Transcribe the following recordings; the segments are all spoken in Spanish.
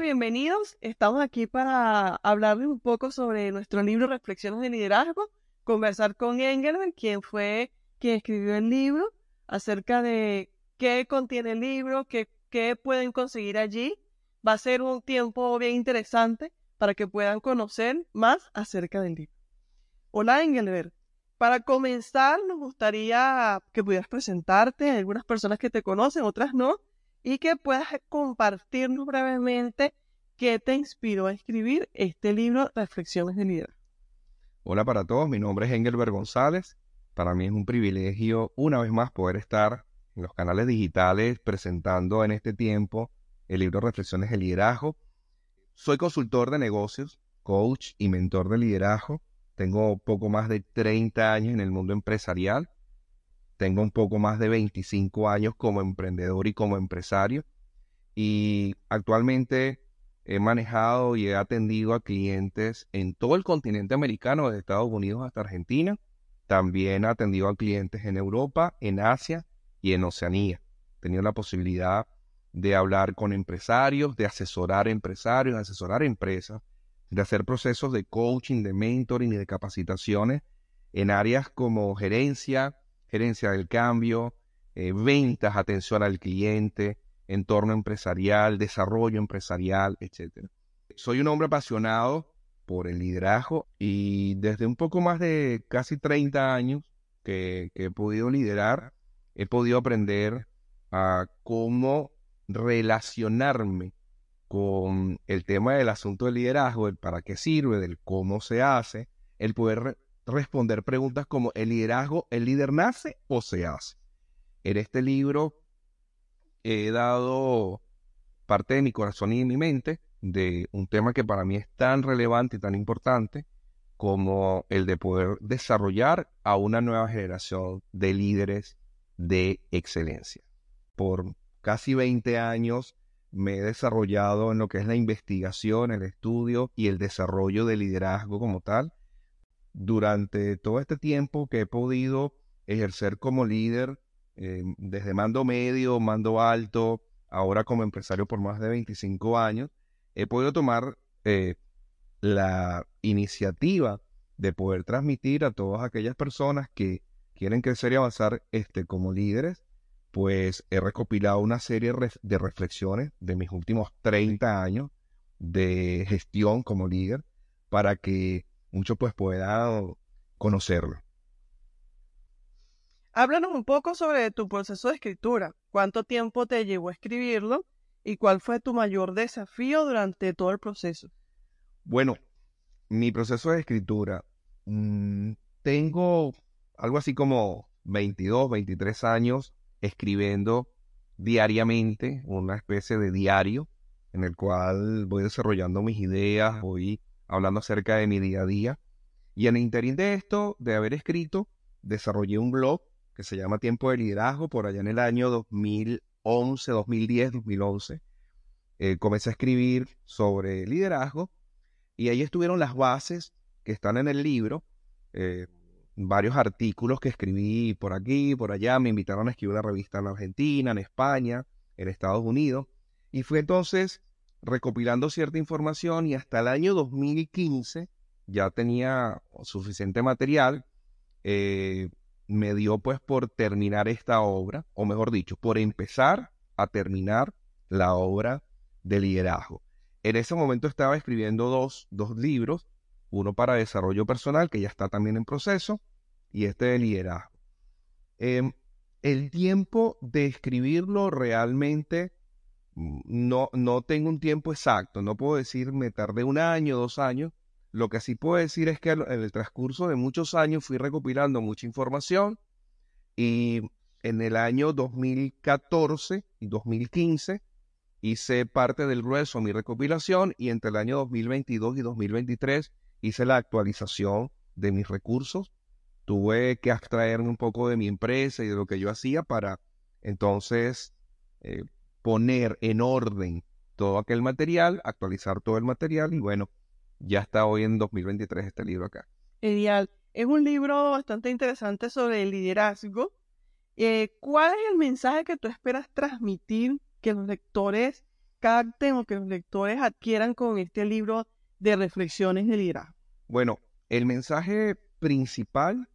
bienvenidos. Estamos aquí para hablarles un poco sobre nuestro libro Reflexiones de Liderazgo, conversar con Engelbert, quien fue quien escribió el libro, acerca de qué contiene el libro, qué, qué pueden conseguir allí. Va a ser un tiempo bien interesante para que puedan conocer más acerca del libro. Hola Engelbert. Para comenzar, nos gustaría que pudieras presentarte. Algunas personas que te conocen, otras no y que puedas compartirnos brevemente qué te inspiró a escribir este libro, Reflexiones de Líder. Hola para todos, mi nombre es Engelbert González. Para mí es un privilegio una vez más poder estar en los canales digitales presentando en este tiempo el libro Reflexiones de Liderazgo. Soy consultor de negocios, coach y mentor de liderazgo. Tengo poco más de 30 años en el mundo empresarial tengo un poco más de 25 años como emprendedor y como empresario y actualmente he manejado y he atendido a clientes en todo el continente americano, desde Estados Unidos hasta Argentina. También he atendido a clientes en Europa, en Asia y en Oceanía. He tenido la posibilidad de hablar con empresarios, de asesorar empresarios, de asesorar empresas, de hacer procesos de coaching, de mentoring y de capacitaciones en áreas como gerencia, gerencia del cambio, eh, ventas, atención al cliente, entorno empresarial, desarrollo empresarial, etc. Soy un hombre apasionado por el liderazgo y desde un poco más de casi 30 años que, que he podido liderar, he podido aprender a cómo relacionarme con el tema del asunto del liderazgo, el para qué sirve, del cómo se hace, el poder responder preguntas como ¿el liderazgo, el líder nace o se hace? En este libro he dado parte de mi corazón y de mi mente de un tema que para mí es tan relevante y tan importante como el de poder desarrollar a una nueva generación de líderes de excelencia. Por casi 20 años me he desarrollado en lo que es la investigación, el estudio y el desarrollo de liderazgo como tal durante todo este tiempo que he podido ejercer como líder, eh, desde mando medio, mando alto, ahora como empresario por más de 25 años, he podido tomar eh, la iniciativa de poder transmitir a todas aquellas personas que quieren crecer y avanzar este, como líderes, pues he recopilado una serie de reflexiones de mis últimos 30 años de gestión como líder para que mucho pues pueda conocerlo. Háblanos un poco sobre tu proceso de escritura. ¿Cuánto tiempo te llevó a escribirlo y cuál fue tu mayor desafío durante todo el proceso? Bueno, mi proceso de escritura, mm, tengo algo así como 22, 23 años escribiendo diariamente, una especie de diario en el cual voy desarrollando mis ideas, voy hablando acerca de mi día a día. Y en el interín de esto, de haber escrito, desarrollé un blog que se llama Tiempo de Liderazgo por allá en el año 2011, 2010, 2011. comencé a escribir sobre liderazgo y ahí estuvieron las bases que están en el libro, eh, varios artículos que escribí por aquí, por allá, me invitaron a escribir una revista en Argentina, en España, en Estados Unidos, y fue entonces recopilando cierta información y hasta el año 2015 ya tenía suficiente material. Eh, me dio pues por terminar esta obra, o mejor dicho, por empezar a terminar la obra de liderazgo. En ese momento estaba escribiendo dos, dos libros, uno para desarrollo personal, que ya está también en proceso, y este de liderazgo. Em, el tiempo de escribirlo realmente no, no tengo un tiempo exacto, no puedo decir me tardé un año, dos años. Lo que sí puedo decir es que en el transcurso de muchos años fui recopilando mucha información y en el año 2014 y 2015 hice parte del grueso de mi recopilación y entre el año 2022 y 2023 hice la actualización de mis recursos. Tuve que abstraerme un poco de mi empresa y de lo que yo hacía para entonces eh, poner en orden todo aquel material, actualizar todo el material y bueno, ya está hoy en 2023 este libro acá. Genial. Es un libro bastante interesante sobre el liderazgo. Eh, ¿Cuál es el mensaje que tú esperas transmitir que los lectores capten o que los lectores adquieran con este libro de reflexiones de liderazgo? Bueno, el mensaje principal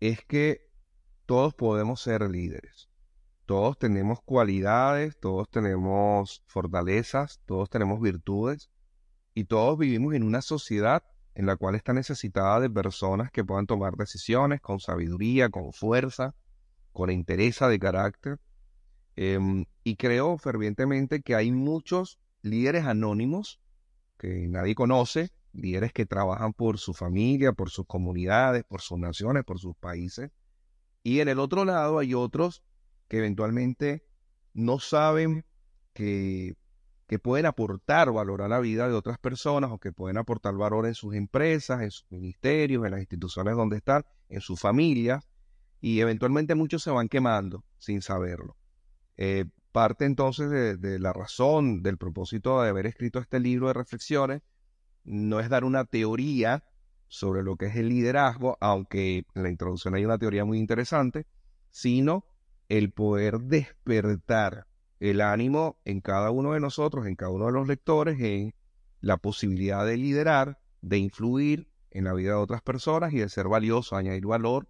es que todos podemos ser líderes. Todos tenemos cualidades, todos tenemos fortalezas, todos tenemos virtudes y todos vivimos en una sociedad en la cual está necesitada de personas que puedan tomar decisiones con sabiduría, con fuerza, con interés de carácter. Em, y creo fervientemente que hay muchos líderes anónimos que nadie conoce, líderes que trabajan por su familia, por sus comunidades, por sus naciones, por sus países. Y en el otro lado hay otros que eventualmente no saben que que pueden aportar valor a la vida de otras personas o que pueden aportar valor en sus empresas, en sus ministerios, en las instituciones donde están, en sus familias, y eventualmente muchos se van quemando sin saberlo. Eh, parte entonces de, de, la razón, del propósito de haber escrito este libro de reflexiones, no es dar una teoría sobre lo que es el liderazgo, aunque en la introducción hay una teoría muy interesante, sino el poder despertar el ánimo en cada uno de nosotros, en cada uno de los lectores, en la posibilidad de liderar, de influir en la vida de otras personas y de ser valioso, añadir valor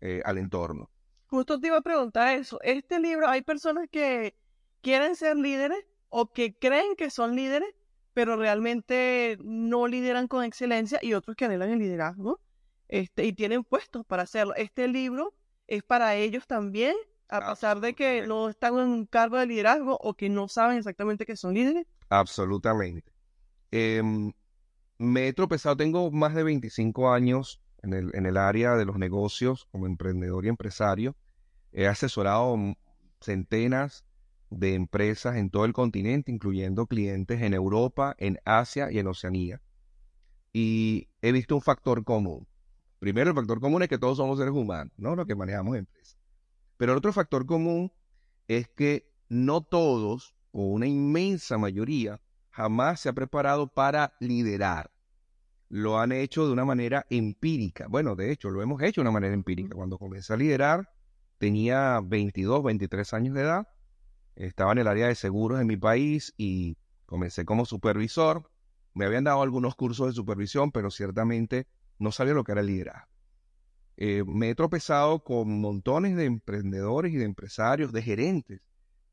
eh, al entorno. Justo te iba a preguntar eso. Este libro, hay personas que quieren ser líderes o que creen que son líderes, pero realmente no lideran con excelencia y otros que anhelan el liderazgo este, y tienen puestos para hacerlo. Este libro es para ellos también a pesar de que no están en un cargo de liderazgo o que no saben exactamente que son líderes? Absolutamente. Em, me he tropezado, tengo más de 25 años en el, en el área de los negocios como emprendedor y empresario. He asesorado centenas de empresas en todo el continente, incluyendo clientes en Europa, en Asia y en Oceanía. Y he visto un factor común. Primero, el factor común es que todos somos seres humanos, ¿no? Lo que manejamos empresas. Pero el otro factor común es que no todos, o una inmensa mayoría, jamás se ha preparado para liderar. Lo han hecho de una manera empírica. Bueno, de hecho, lo hemos hecho de una manera empírica. Cuando comencé a liderar, tenía 22, 23 años de edad. Estaba en el área de seguros en mi país y comencé como supervisor. Me habían dado algunos cursos de supervisión, pero ciertamente no sabía lo que era liderar. Eh, me he tropezado con montones de emprendedores y de empresarios, de gerentes,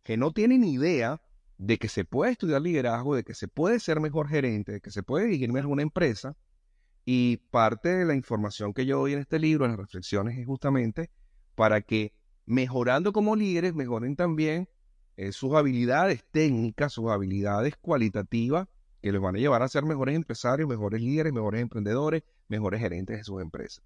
que no tienen idea de que se puede estudiar liderazgo, de que se puede ser mejor gerente, de que se puede dirigir mejor una empresa. Y parte de la información que yo doy en este libro, en las reflexiones, es justamente para que mejorando como líderes, mejoren también eh, sus habilidades técnicas, sus habilidades cualitativas, que les van a llevar a ser mejores empresarios, mejores líderes, mejores emprendedores, mejores gerentes de sus empresas.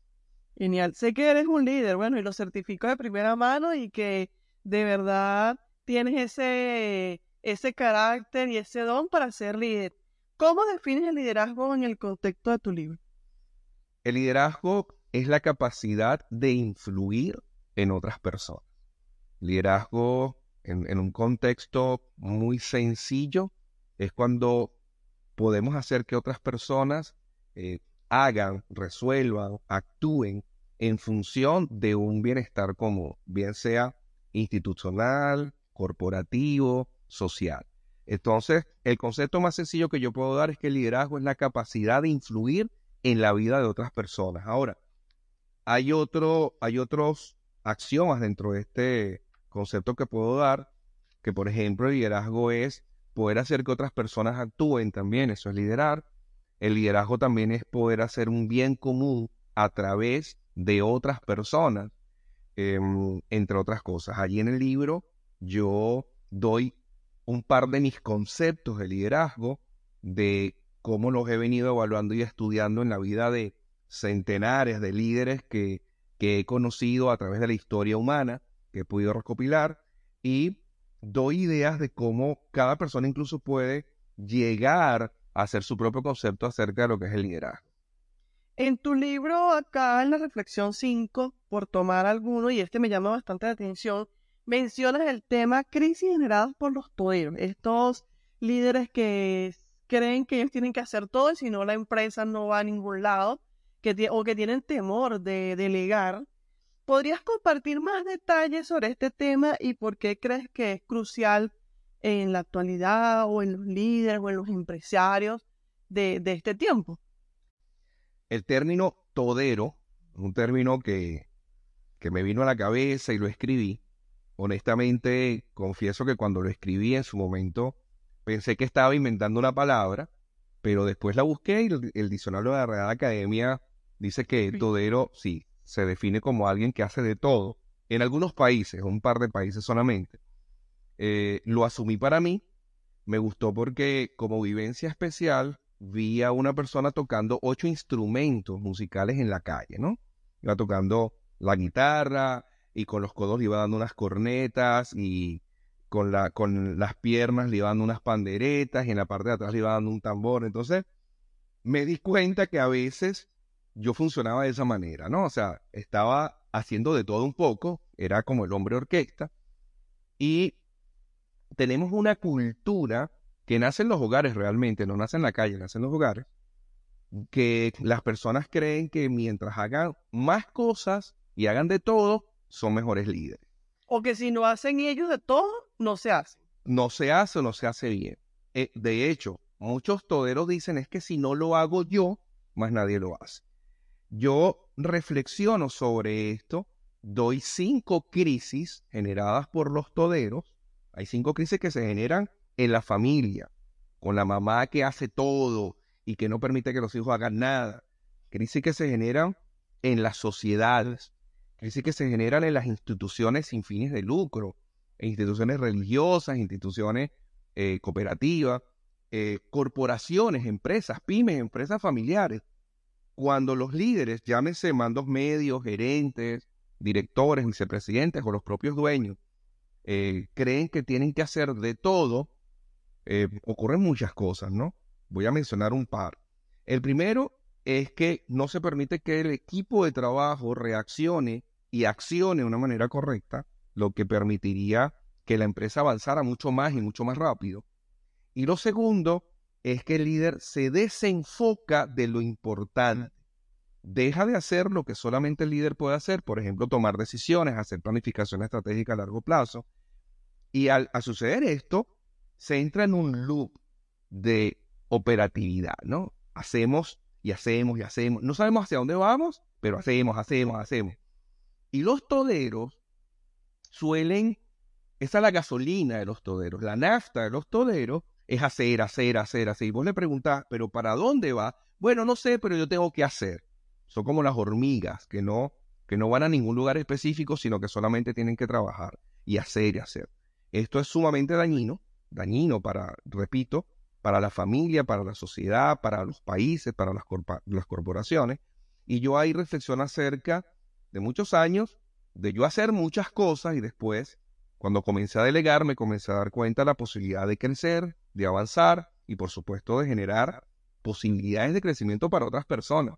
Genial. Sé que eres un líder, bueno, y lo certifico de primera mano y que de verdad tienes ese, ese carácter y ese don para ser líder. ¿Cómo defines el liderazgo en el contexto de tu libro? El liderazgo es la capacidad de influir en otras personas. Liderazgo en, un contexto muy sencillo es cuando podemos hacer que otras personas eh, hagan, resuelvan, actúen en función de un bienestar común, bien sea institucional, corporativo, social. Entonces, el concepto más sencillo que yo puedo dar es que el liderazgo es la capacidad de influir en la vida de otras personas. Ahora, hay, otro, hay otros axiomas dentro de este concepto que puedo dar, que por ejemplo el liderazgo es poder hacer que otras personas actúen también, eso es liderar. El liderazgo también es poder hacer un bien común a través de otras personas, em, entre otras cosas. Allí en el libro yo doy un par de mis conceptos de liderazgo, de cómo los he venido evaluando y estudiando en la vida de centenares de líderes que, que he conocido a través de la historia humana, que he podido recopilar, y doy ideas de cómo cada persona incluso puede llegar a hacer su propio concepto acerca de lo que es el liderazgo. En tu libro, acá en la reflexión 5, por tomar alguno, y este me llama bastante la atención, mencionas el tema crisis generadas por los poderes. Estos líderes que creen que ellos tienen que hacer todo y si no la empresa no va a ningún lado, o que tienen temor de delegar. ¿Podrías compartir más detalles sobre este tema y por qué crees que es crucial en la actualidad o en los líderes o en los empresarios de este tiempo. El término todero, un término que, que me vino a la cabeza y lo escribí, honestamente confieso que cuando lo escribí en su momento pensé que estaba inventando una palabra, pero después la busqué y el, diccionario de la Real Academia dice que todero sí se define como alguien que hace de todo. En algunos países, un par de países solamente, eh, lo asumí para mí. Me gustó porque como vivencia especial vi a una persona tocando ocho instrumentos musicales en la calle, ¿no? Iba tocando la guitarra y con los codos le iba dando unas cornetas y con, la, con las piernas le iba dando unas panderetas y en la parte de atrás le iba dando un tambor. Entonces me di cuenta que a veces yo funcionaba de esa manera, ¿no? O sea, estaba haciendo de todo un poco, era como el hombre orquesta y tenemos una cultura que nace en los hogares realmente, no nace en la calle, nace en los hogares, que las personas creen que mientras hagan más cosas y hagan de todo, son mejores líderes. O que si no hacen ellos de todo, no se hace. No se hace o no se hace bien. Eh, de hecho, muchos toderos dicen es que si no lo hago yo, más nadie lo hace. Yo reflexiono sobre esto, doy cinco crisis generadas por los toderos. Hay cinco crisis que se generan en la familia, con la mamá que hace todo y que no permite que los hijos hagan nada. Crisis que se generan en las sociedades, crisis que se generan en las instituciones sin fines de lucro, instituciones religiosas, instituciones eh, cooperativas, eh, corporaciones, empresas, pymes, empresas familiares. Cuando los líderes, llámese mandos medios, gerentes, directores, vicepresidentes o los propios dueños, eh, creen que tienen que hacer de todo, eh, ocurren muchas cosas, ¿no? Voy a mencionar un par. El primero es que no se permite que el equipo de trabajo reaccione y accione de una manera correcta, lo que permitiría que la empresa avanzara mucho más y mucho más rápido. Y lo segundo es que el líder se desenfoca de lo importante. Deja de hacer lo que solamente el líder puede hacer, por ejemplo, tomar decisiones, hacer planificación estratégica a largo plazo. Y al suceder esto, se entra en un loop de operatividad, ¿no? Hacemos y hacemos y hacemos. No sabemos hacia dónde vamos, pero hacemos, hacemos, hacemos. Y los toderos suelen, esa es la gasolina de los toderos, la nafta de los toderos es hacer, hacer, hacer, hacer. Y vos le preguntás, ¿pero para dónde va? Bueno, no sé, pero yo tengo que hacer. Son como las hormigas que no, que no van a ningún lugar específico, sino que solamente tienen que trabajar y hacer y hacer. Esto es sumamente dañino dañino para, repito, para la familia, para la sociedad, para los países, para las, corporaciones. Y yo ahí reflexiono acerca de muchos años, de yo hacer muchas cosas y después, cuando comencé a delegar, me comencé a dar cuenta de la posibilidad de crecer, de avanzar y por supuesto de generar posibilidades de crecimiento para otras personas.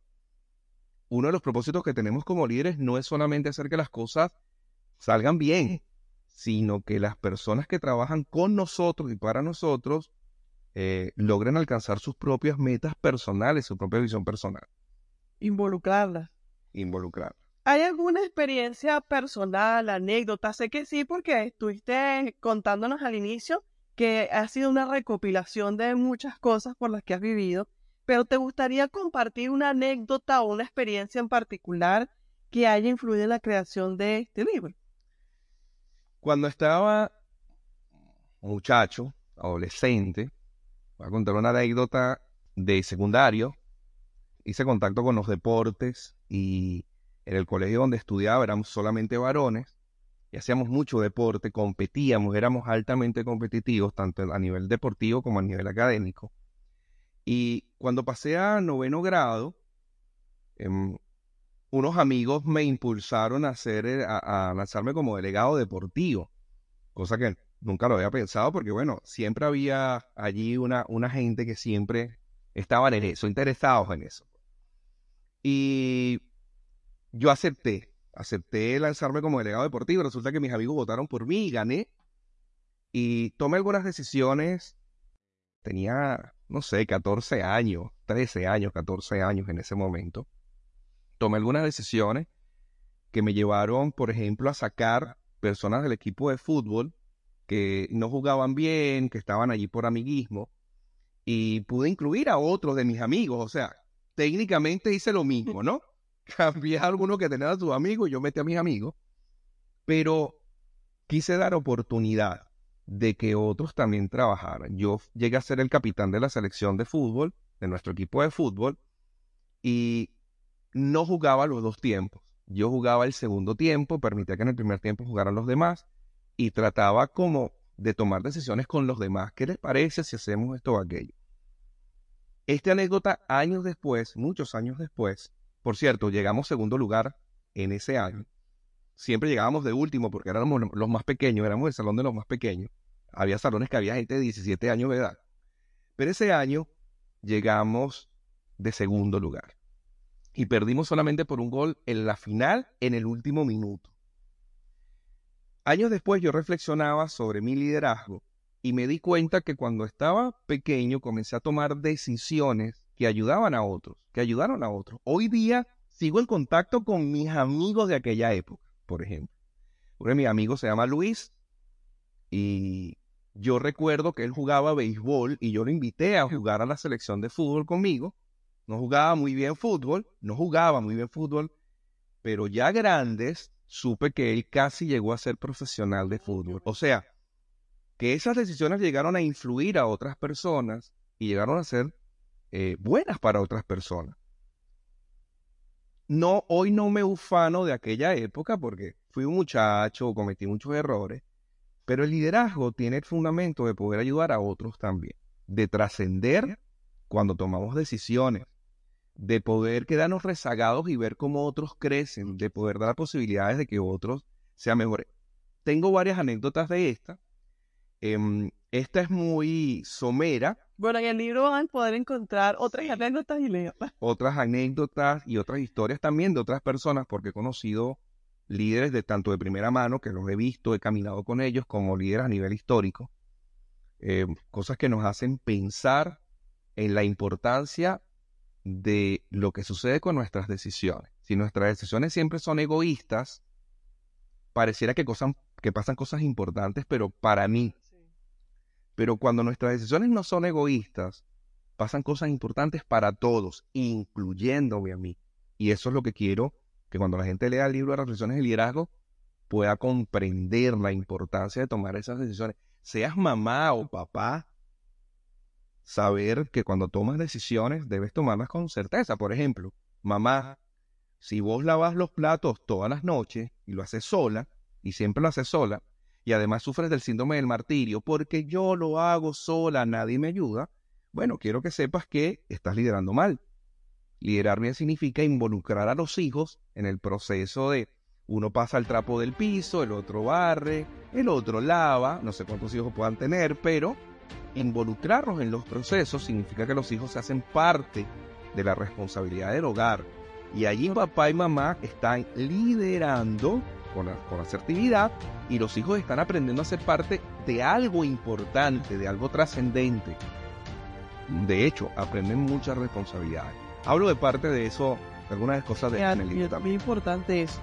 Uno de los propósitos que tenemos como líderes no es solamente hacer que las cosas salgan bien, sino que las personas que trabajan con nosotros y para nosotros eh, logren alcanzar sus propias metas personales, su propia visión personal. Involucrarlas. Involucrarlas. ¿Hay alguna experiencia personal, anécdota? Sé que sí, porque estuviste contándonos al inicio que ha sido una recopilación de muchas cosas por las que has vivido, pero ¿te gustaría compartir una anécdota o una experiencia en particular que haya influido en la creación de este libro? Cuando estaba muchacho, adolescente, voy a contar una anécdota de secundario, hice contacto con los deportes y en el colegio donde estudiaba éramos solamente varones y hacíamos mucho deporte, competíamos, éramos altamente competitivos, tanto a nivel deportivo como a nivel académico. Y cuando pasé a noveno grado, em, unos amigos me impulsaron a, hacer, eh, a, lanzarme como delegado deportivo, cosa que nunca lo había pensado porque, bueno, siempre había allí una, una gente que siempre estaban en eso, interesados en eso. Y yo acepté, acepté lanzarme como delegado deportivo. Resulta que mis amigos votaron por mí gané. Y tomé algunas decisiones. Tenía, no sé, 14 años, 13 años, 14 años en ese momento tomé algunas decisiones que me llevaron, por ejemplo, a sacar personas del equipo de fútbol que no jugaban bien, que estaban allí por amiguismo, y pude incluir a otros de mis amigos, o sea, técnicamente hice lo mismo, ¿no? Cambié a alguno que tenía a sus amigos y yo metí a mis amigos, pero quise dar oportunidad de que otros también trabajaran. Yo llegué a ser el capitán de la selección de fútbol, de nuestro equipo de fútbol, y no jugaba los dos tiempos. Yo jugaba el segundo tiempo, permitía que en el primer tiempo jugaran los demás y trataba como de tomar decisiones con los demás. ¿Qué les parece si hacemos esto o aquello? Esta anécdota, años después, muchos años después, por cierto, llegamos segundo lugar en ese año. Siempre llegábamos de último porque éramos los más pequeños, éramos el salón de los más pequeños. Había salones que había gente de 17 años de edad. Pero ese año llegamos de segundo lugar. Y perdimos solamente por un gol en la final, en el último minuto. Años después yo reflexionaba sobre mi liderazgo y me di cuenta que cuando estaba pequeño comencé a tomar decisiones que ayudaban a otros, que ayudaron a otros. Hoy día sigo en contacto con mis amigos de aquella época, por ejemplo. Uno de mis amigos se llama Luis y yo recuerdo que él jugaba béisbol y yo lo invité a jugar a la selección de fútbol conmigo. No jugaba muy bien fútbol, no jugaba muy bien fútbol, pero ya grandes supe que él casi llegó a ser profesional de fútbol. O sea, que esas decisiones llegaron a influir a otras personas y llegaron a ser eh, buenas para otras personas. No, hoy no me ufano de aquella época porque fui un muchacho, cometí muchos errores, pero el liderazgo tiene el fundamento de poder ayudar a otros también, de trascender cuando tomamos decisiones, de poder quedarnos rezagados y ver cómo otros crecen, de poder dar posibilidades de que otros sean mejores. Tengo varias anécdotas de esta. Em, esta es muy somera. Bueno, en el libro van a poder encontrar otras anécdotas y leerlas. Otras anécdotas y otras historias también de otras personas, porque he conocido líderes de tanto de primera mano, que los he visto, he caminado con ellos, como líderes a nivel histórico, eh, cosas que nos hacen pensar en la importancia de lo que sucede con nuestras decisiones. Si nuestras decisiones siempre son egoístas, pareciera que, que pasan cosas importantes, pero para mí. Pero cuando nuestras decisiones no son egoístas, pasan cosas importantes para todos, incluyéndome a mí. Y eso es lo que quiero que cuando la gente lea el libro de reflexiones de liderazgo pueda comprender la importancia de tomar esas decisiones. Seas mamá o papá, saber que cuando tomas decisiones debes tomarlas con certeza. Por ejemplo, mamá, si vos lavas los platos todas las noches y lo haces sola, y siempre lo haces sola, y además sufres del síndrome del martirio porque yo lo hago sola, nadie me ayuda, bueno, quiero que sepas que estás liderando mal. Liderar bien significa involucrar a los hijos en el proceso de uno pasa el trapo del piso, el otro barre, el otro lava, no sé cuántos hijos puedan tener, pero involucrarlos en los procesos significa que los hijos se hacen parte de la responsabilidad del hogar. Y allí papá y mamá están liderando con, con asertividad y los hijos están aprendiendo a ser parte de algo importante, de algo trascendente. De hecho, aprenden muchas responsabilidades. Hablo de parte de eso, algunas cosas de libro. También importante es